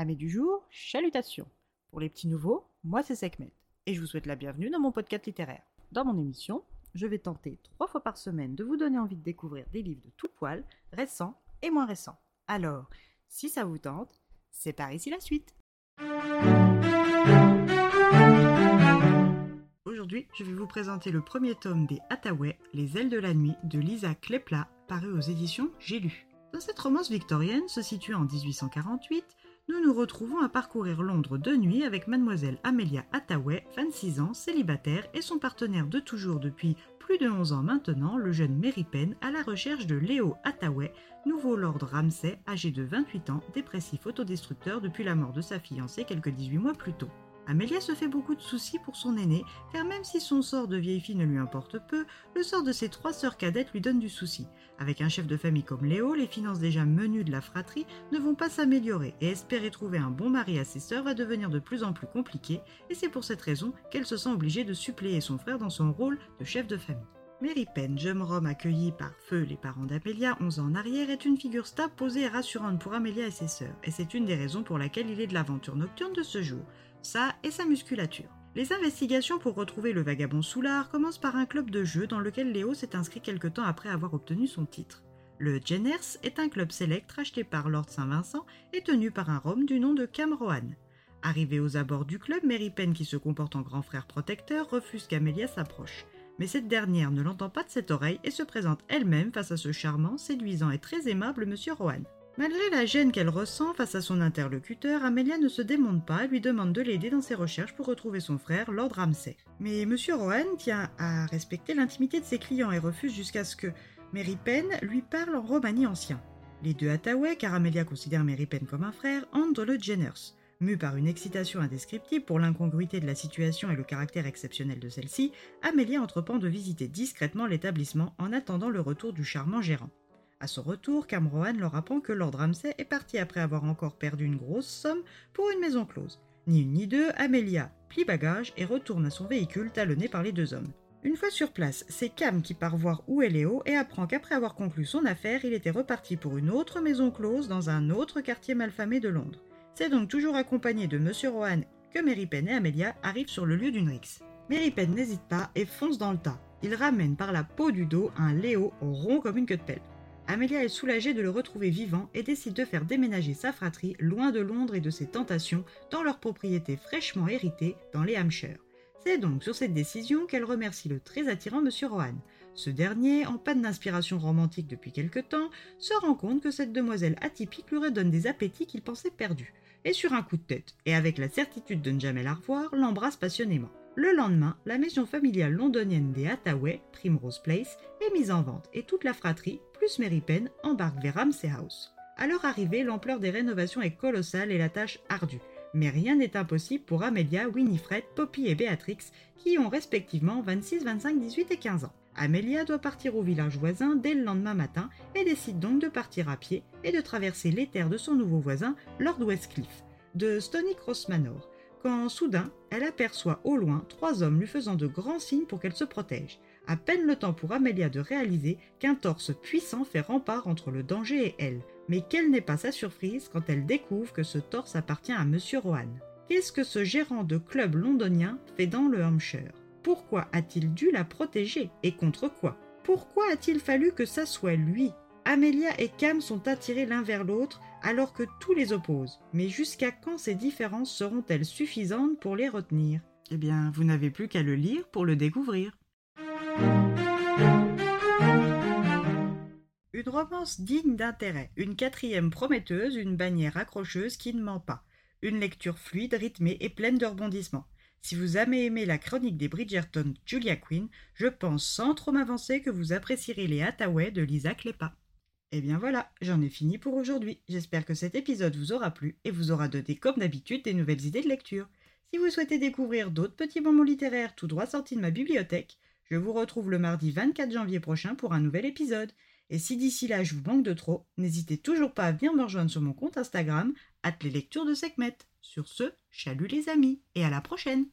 Amis du jour, chalutations. Pour les petits nouveaux, moi c'est Sekhmet et je vous souhaite la bienvenue dans mon podcast littéraire. Dans mon émission, je vais tenter trois fois par semaine de vous donner envie de découvrir des livres de tout poil, récents et moins récents. Alors, si ça vous tente, c'est par ici la suite. Aujourd'hui, je vais vous présenter le premier tome des Hathaway, Les ailes de la nuit de Lisa Klepla, paru aux éditions J'ai lu. Dans cette romance victorienne, se situant en 1848, nous nous retrouvons à parcourir Londres de nuit avec mademoiselle Amelia Hathaway, 26 ans, célibataire, et son partenaire de toujours depuis plus de 11 ans maintenant, le jeune Mary Penn, à la recherche de Léo Hathaway, nouveau Lord Ramsay, âgé de 28 ans, dépressif autodestructeur depuis la mort de sa fiancée quelques 18 mois plus tôt. Amélia se fait beaucoup de soucis pour son aîné, car même si son sort de vieille fille ne lui importe peu, le sort de ses trois sœurs cadettes lui donne du souci. Avec un chef de famille comme Léo, les finances déjà menues de la fratrie ne vont pas s'améliorer, et espérer trouver un bon mari à ses sœurs va devenir de plus en plus compliqué, et c'est pour cette raison qu'elle se sent obligée de suppléer son frère dans son rôle de chef de famille. Mary Penn, jeune Rome accueillie par Feu, les parents d'Amélia, 11 ans en arrière, est une figure stable, posée et rassurante pour Amélia et ses sœurs, et c'est une des raisons pour laquelle il est de l'aventure nocturne de ce jour ça et sa musculature. Les investigations pour retrouver le vagabond Soulard commencent par un club de jeu dans lequel Léo s'est inscrit quelque temps après avoir obtenu son titre. Le Jenners est un club sélect racheté par Lord Saint-Vincent et tenu par un Rome du nom de Cam Rohan. Arrivé aux abords du club, Mary Penn, qui se comporte en grand frère protecteur, refuse qu'Amélia s'approche. Mais cette dernière ne l'entend pas de cette oreille et se présente elle-même face à ce charmant, séduisant et très aimable monsieur Rohan. Malgré la gêne qu'elle ressent face à son interlocuteur, Amelia ne se démonte pas et lui demande de l'aider dans ses recherches pour retrouver son frère, Lord Ramsay. Mais M. Rohan tient à respecter l'intimité de ses clients et refuse jusqu'à ce que Mary Penn lui parle en romani ancien. Les deux Hathaway, car Amelia considère Mary Penn comme un frère, entrent le Jenners. Mue par une excitation indescriptible pour l'incongruité de la situation et le caractère exceptionnel de celle-ci, Amelia entreprend de visiter discrètement l'établissement en attendant le retour du charmant gérant. À son retour, Camrohan leur apprend que Lord Ramsay est parti après avoir encore perdu une grosse somme pour une maison close. Ni une ni deux, Amelia plie bagage et retourne à son véhicule talonné par les deux hommes. Une fois sur place, c'est Cam qui part voir où est Léo et apprend qu'après avoir conclu son affaire, il était reparti pour une autre maison close dans un autre quartier malfamé de Londres. C'est donc toujours accompagné de Monsieur Rohan que Mary Penn et Amelia arrivent sur le lieu d'une rixe. Mary Penn n'hésite pas et fonce dans le tas. Il ramène par la peau du dos un Léo rond comme une queue de pelle. Amelia est soulagée de le retrouver vivant et décide de faire déménager sa fratrie loin de Londres et de ses tentations dans leur propriété fraîchement héritée dans les Hampshire. C'est donc sur cette décision qu'elle remercie le très attirant Monsieur Rohan. Ce dernier, en panne d'inspiration romantique depuis quelque temps, se rend compte que cette demoiselle atypique lui redonne des appétits qu'il pensait perdus. Et sur un coup de tête, et avec la certitude de ne jamais la revoir, l'embrasse passionnément. Le lendemain, la maison familiale londonienne des Hathaway, Primrose Place, est mise en vente et toute la fratrie, plus Mary Penn, embarque vers Ramsey House. À leur arrivée, l'ampleur des rénovations est colossale et la tâche ardue. Mais rien n'est impossible pour Amelia, Winifred, Poppy et Béatrix, qui ont respectivement 26, 25, 18 et 15 ans. Amelia doit partir au village voisin dès le lendemain matin et décide donc de partir à pied et de traverser les terres de son nouveau voisin, Lord Westcliff, de Stony Cross Manor, quand soudain elle aperçoit au loin trois hommes lui faisant de grands signes pour qu'elle se protège. À peine le temps pour Amelia de réaliser qu'un torse puissant fait rempart entre le danger et elle. Mais quelle n'est pas sa surprise quand elle découvre que ce torse appartient à Monsieur Rohan. Qu'est-ce que ce gérant de club londonien fait dans le Hampshire? Pourquoi a-t-il dû la protéger Et contre quoi? Pourquoi a-t-il fallu que ça soit lui? Amelia et Cam sont attirés l'un vers l'autre alors que tout les oppose. Mais jusqu'à quand ces différences seront-elles suffisantes pour les retenir? Eh bien, vous n'avez plus qu'à le lire pour le découvrir. Une romance digne d'intérêt, une quatrième prometteuse, une bannière accrocheuse qui ne ment pas, une lecture fluide, rythmée et pleine de rebondissements. Si vous avez aimé la chronique des Bridgerton Julia Quinn, je pense sans trop m'avancer que vous apprécierez les Hathaway de Lisa Clépa. Et eh bien voilà, j'en ai fini pour aujourd'hui. J'espère que cet épisode vous aura plu et vous aura donné comme d'habitude des nouvelles idées de lecture. Si vous souhaitez découvrir d'autres petits moments littéraires tout droit sortis de ma bibliothèque, je vous retrouve le mardi 24 janvier prochain pour un nouvel épisode. Et si d'ici là je vous manque de trop, n'hésitez toujours pas à venir me rejoindre sur mon compte Instagram, les lectures de Sekhmet. Sur ce, chalut les amis et à la prochaine!